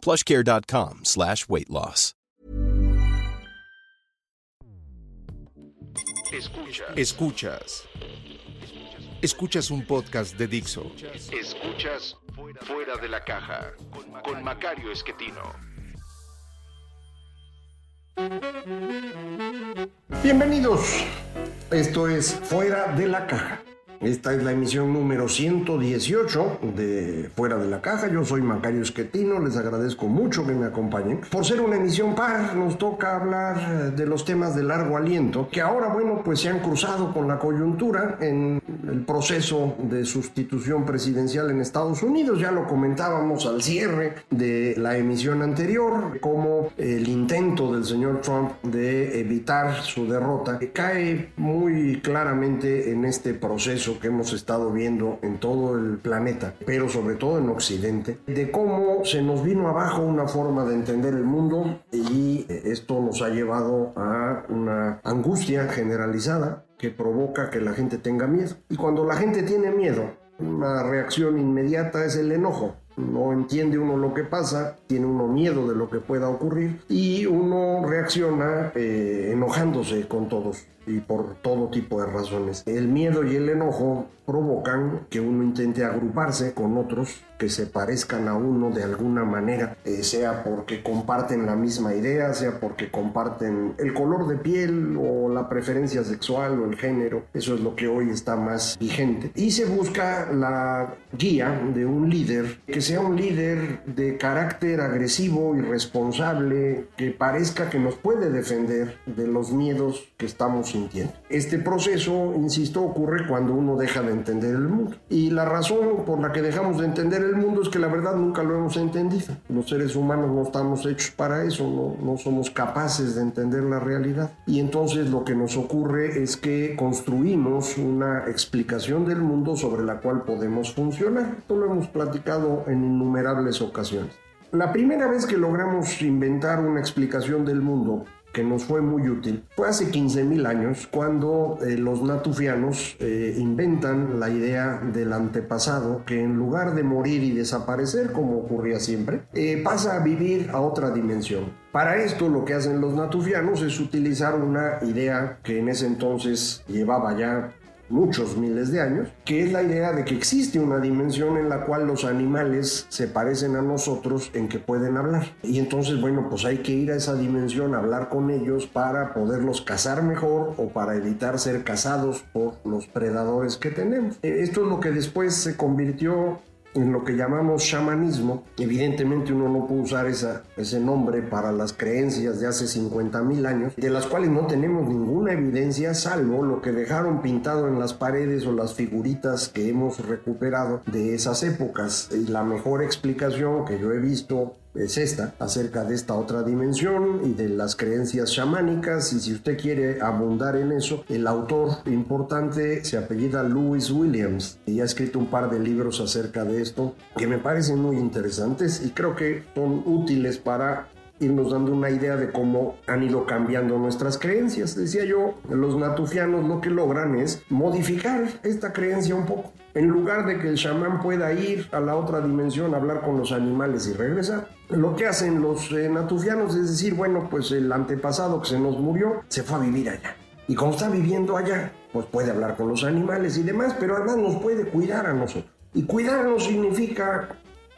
plushcare.com slash weight loss. Escuchas. Escuchas. Escuchas un podcast de Dixo. Escuchas Fuera de la Caja con Macario Esquetino. Bienvenidos. Esto es Fuera de la Caja. Esta es la emisión número 118 de Fuera de la Caja. Yo soy Macario Esquetino, les agradezco mucho que me acompañen. Por ser una emisión par, nos toca hablar de los temas de largo aliento, que ahora, bueno, pues se han cruzado con la coyuntura en el proceso de sustitución presidencial en Estados Unidos. Ya lo comentábamos al cierre de la emisión anterior, como el intento del señor Trump de evitar su derrota cae muy claramente en este proceso que hemos estado viendo en todo el planeta, pero sobre todo en Occidente, de cómo se nos vino abajo una forma de entender el mundo y esto nos ha llevado a una angustia generalizada que provoca que la gente tenga miedo. Y cuando la gente tiene miedo, una reacción inmediata es el enojo no entiende uno lo que pasa, tiene uno miedo de lo que pueda ocurrir y uno reacciona eh, enojándose con todos y por todo tipo de razones. El miedo y el enojo provocan que uno intente agruparse con otros que se parezcan a uno de alguna manera, eh, sea porque comparten la misma idea, sea porque comparten el color de piel o la preferencia sexual o el género. Eso es lo que hoy está más vigente. Y se busca la guía de un líder que sea un líder de carácter agresivo y responsable, que parezca que nos puede defender de los miedos que estamos sintiendo. Este proceso, insisto, ocurre cuando uno deja de entender el mundo. Y la razón por la que dejamos de entender el mundo es que la verdad nunca lo hemos entendido. Los seres humanos no estamos hechos para eso, no, no somos capaces de entender la realidad. Y entonces lo que nos ocurre es que construimos una explicación del mundo sobre la cual podemos funcionar. Esto lo hemos platicado en innumerables ocasiones. La primera vez que logramos inventar una explicación del mundo que nos fue muy útil. Fue hace 15.000 años cuando eh, los natufianos eh, inventan la idea del antepasado que en lugar de morir y desaparecer como ocurría siempre, eh, pasa a vivir a otra dimensión. Para esto lo que hacen los natufianos es utilizar una idea que en ese entonces llevaba ya muchos miles de años, que es la idea de que existe una dimensión en la cual los animales se parecen a nosotros en que pueden hablar. Y entonces, bueno, pues hay que ir a esa dimensión, hablar con ellos para poderlos cazar mejor o para evitar ser cazados por los predadores que tenemos. Eh, esto es lo que después se convirtió en lo que llamamos chamanismo. Evidentemente uno no puede usar esa, ese nombre para las creencias de hace 50 mil años, de las cuales no tenemos ninguna evidencia salvo lo que dejaron pintado en las paredes o las figuritas que hemos recuperado de esas épocas. Y la mejor explicación que yo he visto es esta, acerca de esta otra dimensión y de las creencias chamánicas. Y si usted quiere abundar en eso, el autor importante se apellida Louis Williams y ha escrito un par de libros acerca de esto que me parecen muy interesantes y creo que son útiles para irnos dando una idea de cómo han ido cambiando nuestras creencias. Decía yo, los natufianos lo que logran es modificar esta creencia un poco. En lugar de que el chamán pueda ir a la otra dimensión, hablar con los animales y regresar, lo que hacen los eh, natufianos es decir, bueno, pues el antepasado que se nos murió se fue a vivir allá. Y como está viviendo allá, pues puede hablar con los animales y demás, pero además nos puede cuidar a nosotros. Y cuidarnos significa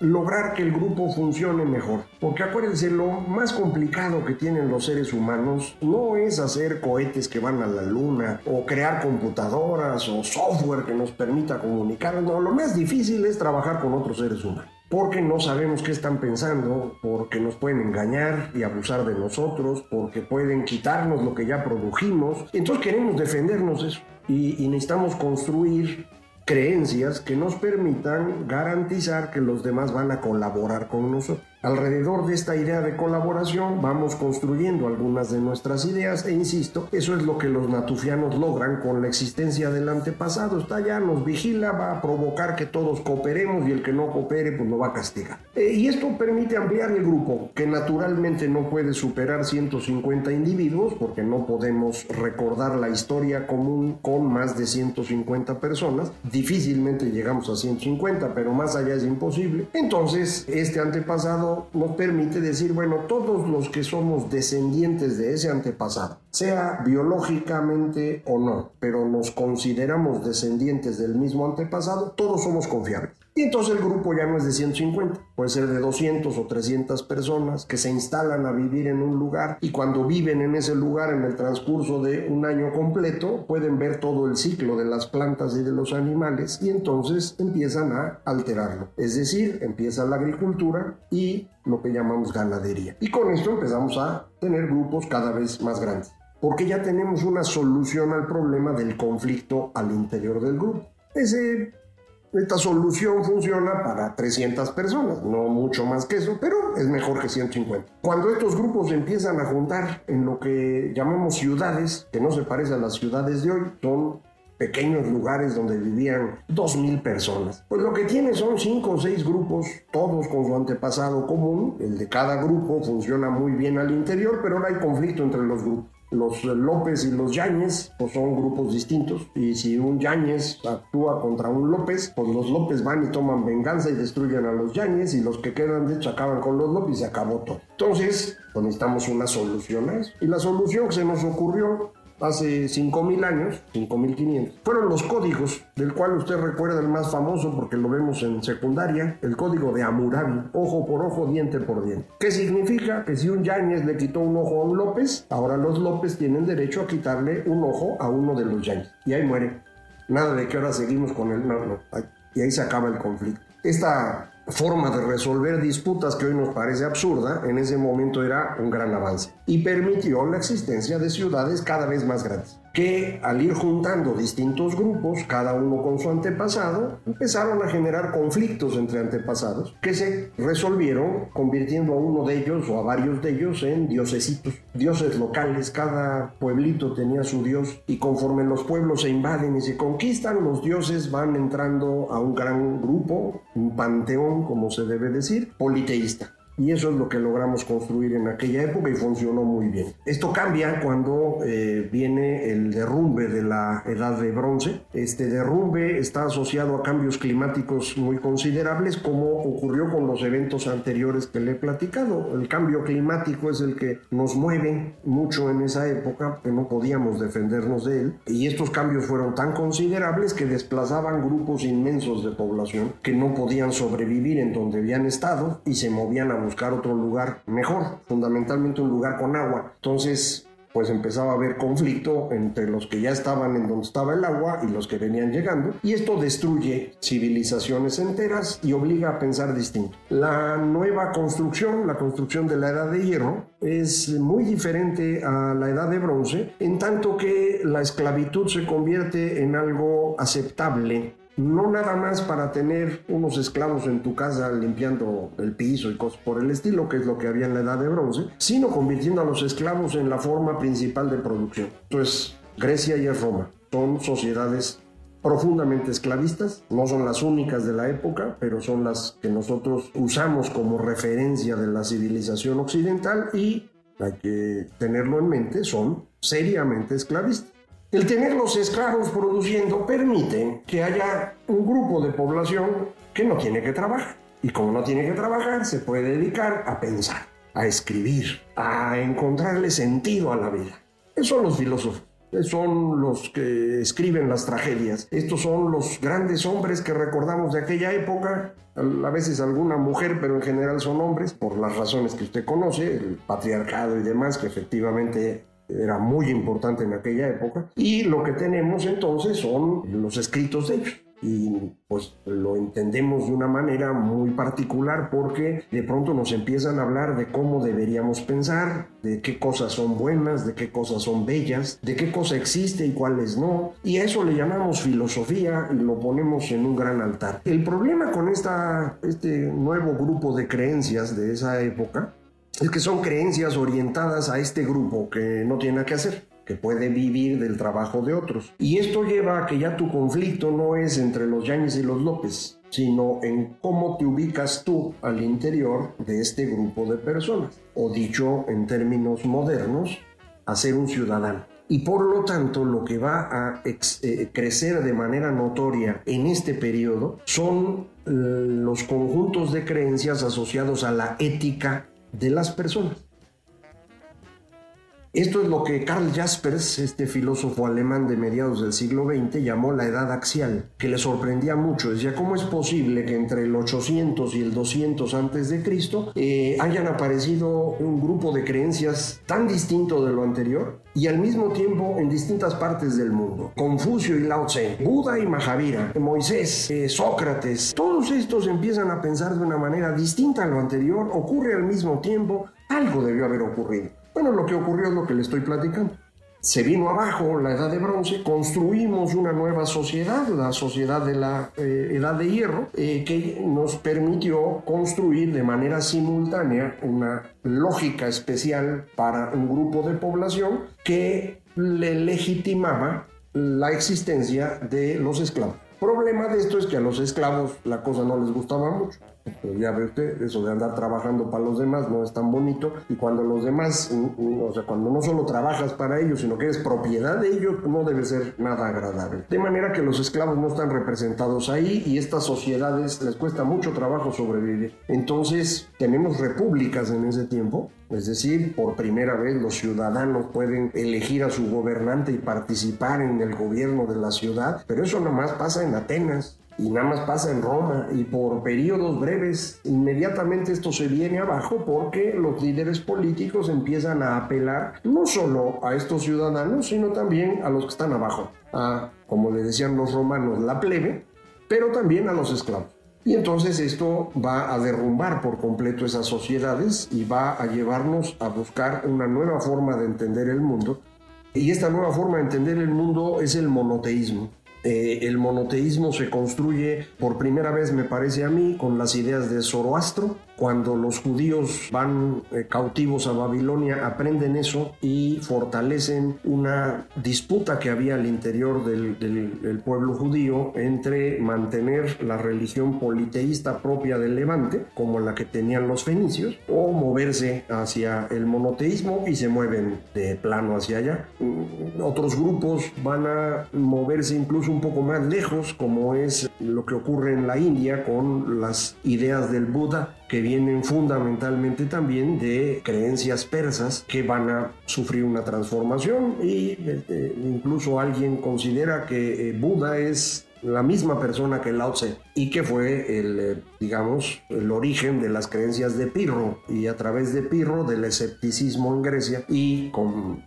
lograr que el grupo funcione mejor. Porque acuérdense, lo más complicado que tienen los seres humanos no es hacer cohetes que van a la luna o crear computadoras o software que nos permita comunicar. No, lo más difícil es trabajar con otros seres humanos. Porque no sabemos qué están pensando, porque nos pueden engañar y abusar de nosotros, porque pueden quitarnos lo que ya produjimos. Entonces queremos defendernos eso. Y, y necesitamos construir creencias que nos permitan garantizar que los demás van a colaborar con nosotros. Alrededor de esta idea de colaboración vamos construyendo algunas de nuestras ideas e insisto, eso es lo que los natufianos logran con la existencia del antepasado. Está allá, nos vigila, va a provocar que todos cooperemos y el que no coopere pues lo va a castigar. Eh, y esto permite ampliar el grupo, que naturalmente no puede superar 150 individuos porque no podemos recordar la historia común con más de 150 personas. Difícilmente llegamos a 150, pero más allá es imposible. Entonces, este antepasado nos permite decir, bueno, todos los que somos descendientes de ese antepasado, sea biológicamente o no, pero nos consideramos descendientes del mismo antepasado, todos somos confiables. Y entonces el grupo ya no es de 150, puede ser de 200 o 300 personas que se instalan a vivir en un lugar y cuando viven en ese lugar en el transcurso de un año completo pueden ver todo el ciclo de las plantas y de los animales y entonces empiezan a alterarlo. Es decir, empieza la agricultura y lo que llamamos ganadería. Y con esto empezamos a tener grupos cada vez más grandes porque ya tenemos una solución al problema del conflicto al interior del grupo. Ese esta solución funciona para 300 personas, no mucho más que eso, pero es mejor que 150. Cuando estos grupos empiezan a juntar en lo que llamamos ciudades, que no se parece a las ciudades de hoy, son pequeños lugares donde vivían 2.000 personas. Pues lo que tiene son 5 o 6 grupos, todos con su antepasado común. El de cada grupo funciona muy bien al interior, pero ahora hay conflicto entre los grupos los López y los Yáñez pues son grupos distintos. Y si un Yáñez actúa contra un López pues los López van y toman venganza y destruyen a los Yáñez y los que quedan de hecho acaban con los López y se acabó todo. Entonces pues necesitamos una solución a eso. Y la solución que se nos ocurrió hace 5.000 años, 5.500, fueron los códigos, del cual usted recuerda el más famoso porque lo vemos en secundaria, el código de Hammurabi, ojo por ojo, diente por diente. ¿Qué significa? Que si un Yáñez le quitó un ojo a un López, ahora los López tienen derecho a quitarle un ojo a uno de los Yáñez. Y ahí muere. Nada de que ahora seguimos con el... No, no. Y ahí se acaba el conflicto. Esta forma de resolver disputas que hoy nos parece absurda, en ese momento era un gran avance. Y permitió la existencia de ciudades cada vez más grandes que al ir juntando distintos grupos, cada uno con su antepasado, empezaron a generar conflictos entre antepasados que se resolvieron convirtiendo a uno de ellos o a varios de ellos en diosesitos, dioses locales. Cada pueblito tenía su dios y conforme los pueblos se invaden y se conquistan, los dioses van entrando a un gran grupo, un panteón, como se debe decir, politeísta. Y eso es lo que logramos construir en aquella época y funcionó muy bien. Esto cambia cuando eh, viene el derrumbe de la edad de bronce. Este derrumbe está asociado a cambios climáticos muy considerables como ocurrió con los eventos anteriores que le he platicado. El cambio climático es el que nos mueve mucho en esa época, que no podíamos defendernos de él. Y estos cambios fueron tan considerables que desplazaban grupos inmensos de población que no podían sobrevivir en donde habían estado y se movían a buscar otro lugar mejor, fundamentalmente un lugar con agua. Entonces, pues empezaba a haber conflicto entre los que ya estaban en donde estaba el agua y los que venían llegando, y esto destruye civilizaciones enteras y obliga a pensar distinto. La nueva construcción, la construcción de la edad de hierro, es muy diferente a la edad de bronce, en tanto que la esclavitud se convierte en algo aceptable no nada más para tener unos esclavos en tu casa limpiando el piso y cosas por el estilo, que es lo que había en la edad de bronce, sino convirtiendo a los esclavos en la forma principal de producción. Entonces, Grecia y Roma son sociedades profundamente esclavistas, no son las únicas de la época, pero son las que nosotros usamos como referencia de la civilización occidental y hay que tenerlo en mente, son seriamente esclavistas. El tener los esclavos produciendo permite que haya un grupo de población que no tiene que trabajar. Y como no tiene que trabajar, se puede dedicar a pensar, a escribir, a encontrarle sentido a la vida. Esos son los filósofos. Son los que escriben las tragedias. Estos son los grandes hombres que recordamos de aquella época. A veces alguna mujer, pero en general son hombres, por las razones que usted conoce, el patriarcado y demás, que efectivamente era muy importante en aquella época. Y lo que tenemos entonces son los escritos de ellos. y pues lo entendemos de una manera muy particular porque de pronto nos empiezan a hablar de cómo deberíamos pensar, de qué cosas son buenas, de qué cosas son bellas, de qué cosa existe y cuáles no. Y a eso le llamamos filosofía y lo ponemos en un gran altar. El problema con esta, este nuevo grupo de creencias de esa época es que son creencias orientadas a este grupo que no tiene nada que hacer que puede vivir del trabajo de otros. Y esto lleva a que ya tu conflicto no es entre los Yáñez y los López, sino en cómo te ubicas tú al interior de este grupo de personas, o dicho en términos modernos, a ser un ciudadano. Y por lo tanto, lo que va a eh, crecer de manera notoria en este periodo son eh, los conjuntos de creencias asociados a la ética de las personas. Esto es lo que Karl Jaspers, este filósofo alemán de mediados del siglo XX, llamó la edad axial, que le sorprendía mucho. Decía, ¿cómo es posible que entre el 800 y el 200 antes de Cristo eh, hayan aparecido un grupo de creencias tan distinto de lo anterior y al mismo tiempo en distintas partes del mundo? Confucio y Lao Tse, Buda y Mahavira, Moisés, eh, Sócrates, todos estos empiezan a pensar de una manera distinta a lo anterior, ocurre al mismo tiempo, algo debió haber ocurrido. Bueno, lo que ocurrió es lo que le estoy platicando. Se vino abajo la edad de bronce, construimos una nueva sociedad, la sociedad de la eh, edad de hierro, eh, que nos permitió construir de manera simultánea una lógica especial para un grupo de población que le legitimaba la existencia de los esclavos. Problema de esto es que a los esclavos la cosa no les gustaba mucho. Pero ya ve usted, eso de andar trabajando para los demás no es tan bonito. Y cuando los demás, mm, mm, o sea, cuando no solo trabajas para ellos, sino que eres propiedad de ellos, no debe ser nada agradable. De manera que los esclavos no están representados ahí y estas sociedades les cuesta mucho trabajo sobrevivir. Entonces, tenemos repúblicas en ese tiempo. Es decir, por primera vez los ciudadanos pueden elegir a su gobernante y participar en el gobierno de la ciudad, pero eso nada más pasa en Atenas y nada más pasa en Roma y por periodos breves inmediatamente esto se viene abajo porque los líderes políticos empiezan a apelar no solo a estos ciudadanos sino también a los que están abajo, a como le decían los romanos la plebe, pero también a los esclavos. Y entonces esto va a derrumbar por completo esas sociedades y va a llevarnos a buscar una nueva forma de entender el mundo. Y esta nueva forma de entender el mundo es el monoteísmo. Eh, el monoteísmo se construye por primera vez, me parece a mí, con las ideas de Zoroastro, cuando los judíos van eh, cautivos a Babilonia, aprenden eso y fortalecen una disputa que había al interior del, pueblo judío entre mantener la religión politeísta propia del Levante, como la que tenían los fenicios, o moverse hacia el monoteísmo y se mueven de plano hacia allá. Mm, otros grupos van a moverse incluso un poco más lejos, como es lo que ocurre en la India con las ideas del Buda que vienen fundamentalmente también de creencias persas que van a sufrir una transformación y este, incluso alguien considera que eh, Buda es la misma persona que Lao Tse y que fue el, eh, digamos, el origen de las creencias de Pirro y a través de Pirro del escepticismo en Grecia y con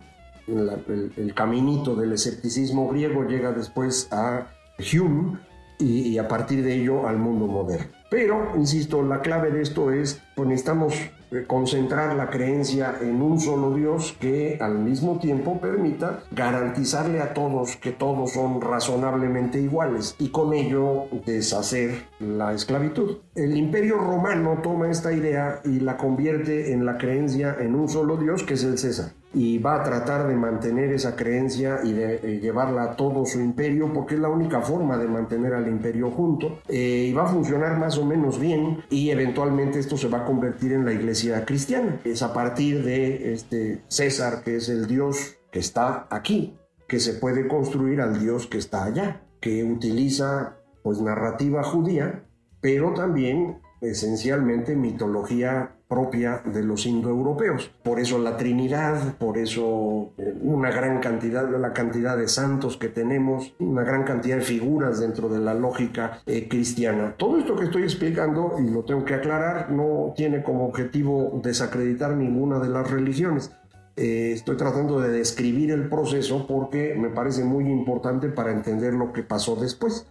el, el, caminito del escepticismo griego llega después a Hume y, a partir de ello al mundo moderno. Pero, insisto, la clave de esto es, pues necesitamos eh, concentrar la creencia en un solo Dios que al mismo tiempo permita garantizarle a todos que todos son razonablemente iguales y con ello deshacer la esclavitud. El imperio romano toma esta idea y la convierte en la creencia en un solo Dios que es el César y va a tratar de mantener esa creencia y de eh, llevarla a todo su imperio porque es la única forma de mantener al imperio junto eh, y va a funcionar más o menos bien y eventualmente esto se va a convertir en la iglesia cristiana. Es a partir de este César que es el Dios que está aquí que se puede construir al Dios que está allá, que utiliza pues narrativa judía, pero también esencialmente mitología propia de los indoeuropeos. Por eso la Trinidad, por eso eh, una gran cantidad, la cantidad de santos que tenemos, una gran cantidad de figuras dentro de la lógica eh, cristiana. Todo esto que estoy explicando, y lo tengo que aclarar, no tiene como objetivo desacreditar ninguna de las religiones. Eh, estoy tratando de describir el proceso porque me parece muy importante para entender lo que pasó después.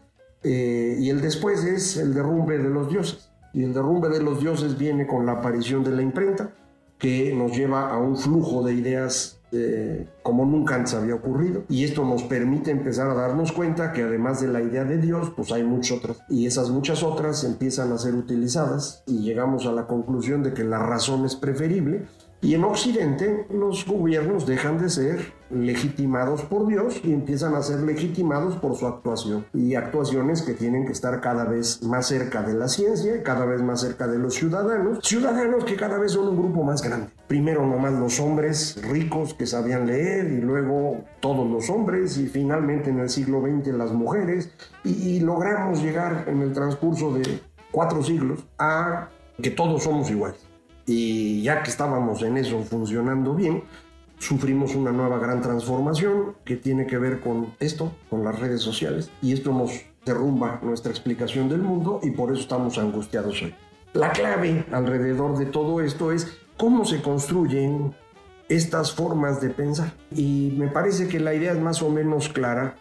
Y el después es el derrumbe de los dioses. Y el derrumbe de los dioses viene con la aparición de la imprenta, que nos lleva a un flujo de ideas eh, como nunca antes había ocurrido. Y esto nos permite empezar a darnos cuenta que además de la idea de Dios, pues hay muchas otras. Y esas muchas otras empiezan a ser utilizadas y llegamos a la conclusión de que la razón es preferible y en Occidente los gobiernos dejan de ser legitimados por Dios y empiezan a ser legitimados por su actuación. Y actuaciones que tienen que estar cada vez más cerca de la ciencia, cada vez más cerca de los ciudadanos. Ciudadanos que cada vez son un grupo más grande. Primero nomás los hombres ricos que sabían leer y luego todos los hombres y finalmente en el siglo XX las mujeres. Y, y logramos llegar en el transcurso de cuatro siglos a que todos somos iguales. Y ya que estábamos en eso funcionando bien, sufrimos una nueva gran transformación que tiene que ver con esto, con las redes sociales, y esto nos derrumba nuestra explicación del mundo y por eso estamos angustiados hoy. La clave alrededor de todo esto es cómo se construyen estas formas de pensar. Y me parece que la idea es más o menos clara,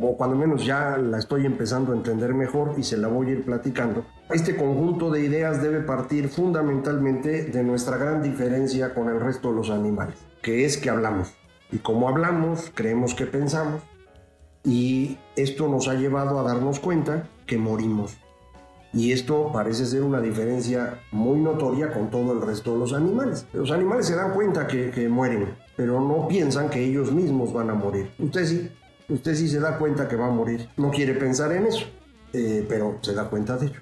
o cuando menos ya la estoy empezando a entender mejor y se la voy a ir platicando. Este conjunto de ideas debe partir fundamentalmente de nuestra gran diferencia con el resto de los animales, que es que hablamos. Y como hablamos, creemos que pensamos. Y esto nos ha llevado a darnos cuenta que morimos. Y esto parece ser una diferencia muy notoria con todo el resto de los animales. Los animales se dan cuenta que, que mueren, pero no piensan que ellos mismos van a morir. Usted sí, usted sí se da cuenta que va a morir. No quiere pensar en eso, eh, pero se da cuenta de ello.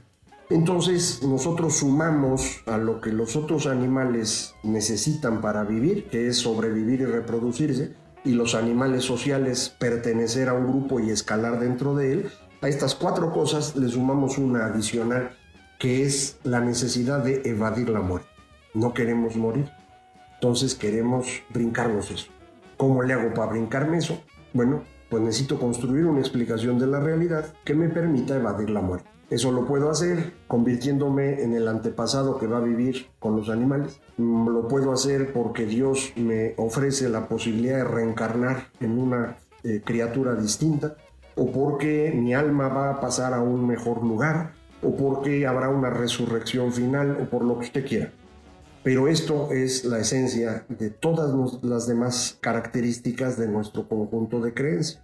Entonces nosotros sumamos a lo que los otros animales necesitan para vivir, que es sobrevivir y reproducirse, y los animales sociales pertenecer a un grupo y escalar dentro de él, a estas cuatro cosas le sumamos una adicional, que es la necesidad de evadir la muerte. No queremos morir, entonces queremos brincarnos eso. ¿Cómo le hago para brincarme eso? Bueno, pues necesito construir una explicación de la realidad que me permita evadir la muerte. Eso lo puedo hacer convirtiéndome en el antepasado que va a vivir con los animales. Mm, Lo puedo hacer porque Dios me ofrece la posibilidad de reencarnar en una eh, criatura distinta, o porque mi alma va a pasar a un mejor lugar, o porque habrá una resurrección final, o por lo que usted quiera. Pero esto es la esencia de todas las demás características de nuestro conjunto de creencias.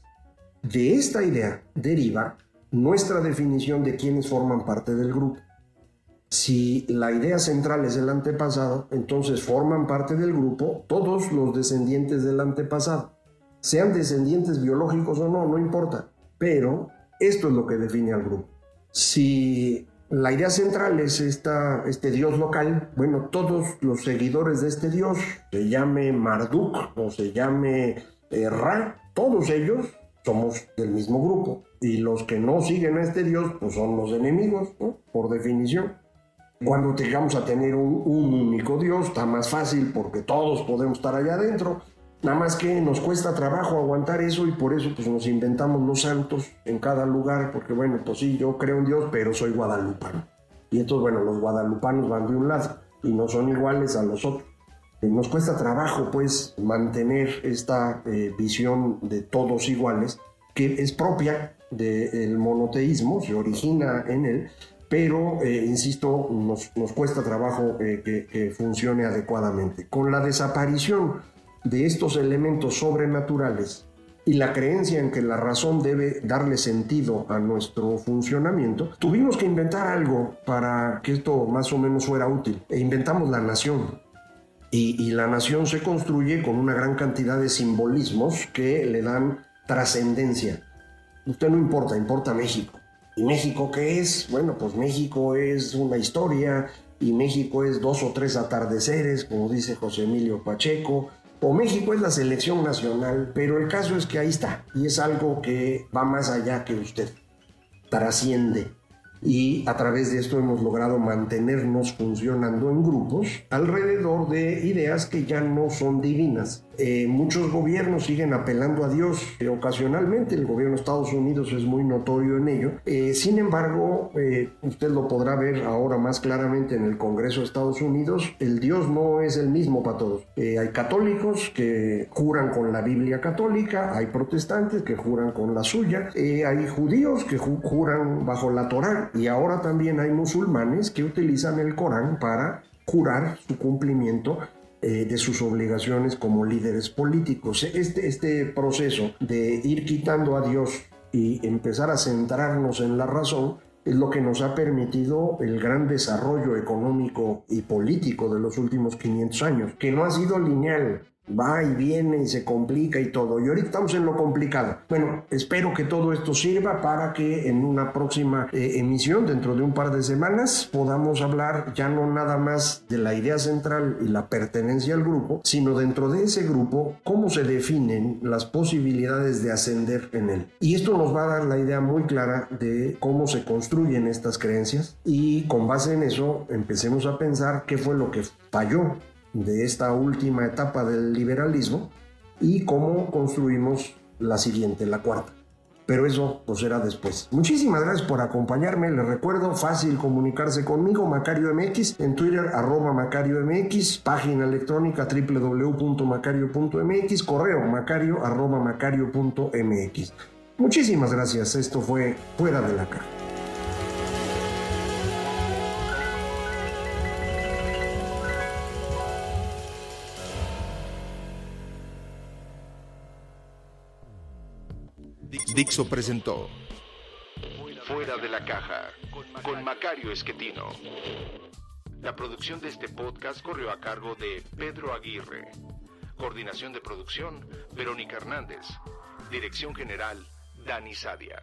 De esta idea deriva nuestra definición de quienes forman parte del grupo. Si la idea central es el antepasado, entonces forman parte del grupo todos los descendientes del antepasado. Sean descendientes biológicos o no, no importa. Pero esto es lo que define al grupo. Si la idea central es esta, este dios local, bueno, todos los seguidores de este dios, se llame Marduk o se llame eh, Ra, todos ellos somos del mismo grupo. Y los que no siguen a este dios, pues son los enemigos, ¿no? por definición. Cuando llegamos a tener un, un único Dios, está más fácil porque todos podemos estar allá adentro. Nada más que nos cuesta trabajo aguantar eso y por eso pues nos inventamos los santos en cada lugar, porque bueno, pues sí, yo creo en Dios, pero soy guadalupano. Y entonces, bueno, los guadalupanos van de un lado y no son iguales a los otros. Y nos cuesta trabajo pues mantener esta eh, visión de todos iguales, que es propia del monoteísmo, se origina en él, pero, eh, insisto, nos, nos, cuesta trabajo eh, que, que, funcione adecuadamente. Con la desaparición de estos elementos sobrenaturales y la creencia en que la razón debe darle sentido a nuestro funcionamiento, tuvimos que inventar algo para que esto más o menos fuera útil. E inventamos la nación. Y, la nación se construye con una gran cantidad de simbolismos que le dan trascendencia. Usted no importa, importa México. ¿Y México qué es? Bueno, pues México es una historia y México es dos o tres atardeceres, como dice José Emilio Pacheco, o México es la selección nacional, pero el caso es que ahí está y es algo que va más allá que usted, trasciende. Y a través de esto hemos logrado mantenernos funcionando en grupos alrededor de ideas que ya no son divinas. Eh, muchos gobiernos siguen apelando a Dios eh, ocasionalmente, el gobierno de Estados Unidos es muy notorio en ello. Eh, sin embargo, usted lo podrá ver ahora más claramente en el Congreso de Estados Unidos, el Dios no es el mismo para todos. hay católicos que juran con la Biblia católica, hay protestantes que juran con la suya, hay judíos que juran bajo la Torá y ahora también hay musulmanes que utilizan el Corán para jurar su cumplimiento eh, de sus obligaciones como líderes políticos. Este, este proceso de ir quitando a Dios y empezar a centrarnos en la razón es lo que nos ha permitido el gran desarrollo económico y político de los últimos 500 años, que no ha sido lineal, va y viene y se complica y todo. Y ahorita estamos en lo complicado. Bueno, espero que todo esto sirva para que en una próxima eh, emisión, dentro de un par de semanas, podamos hablar ya no nada más de la idea central y la pertenencia al grupo, sino dentro de ese grupo, cómo se definen las posibilidades de ascender en él. Y esto nos va a dar la idea muy clara de cómo se construyen estas creencias y con base en eso empecemos a pensar qué fue lo que falló de esta última etapa del liberalismo y cómo construimos la siguiente, la cuarta. Pero eso pues será después. Muchísimas gracias por acompañarme. Les recuerdo, fácil comunicarse conmigo, Macario MX, en Twitter, arroba Macario MX, página electrónica www.macario.mx, correo macario arroba macario.mx. Muchísimas gracias. Esto fue Fuera de la Caja. Dixo presentó Fuera de la caja con Macario Esquetino. La producción de este podcast corrió a cargo de Pedro Aguirre. Coordinación de producción, Verónica Hernández. Dirección General, Dani Sadia.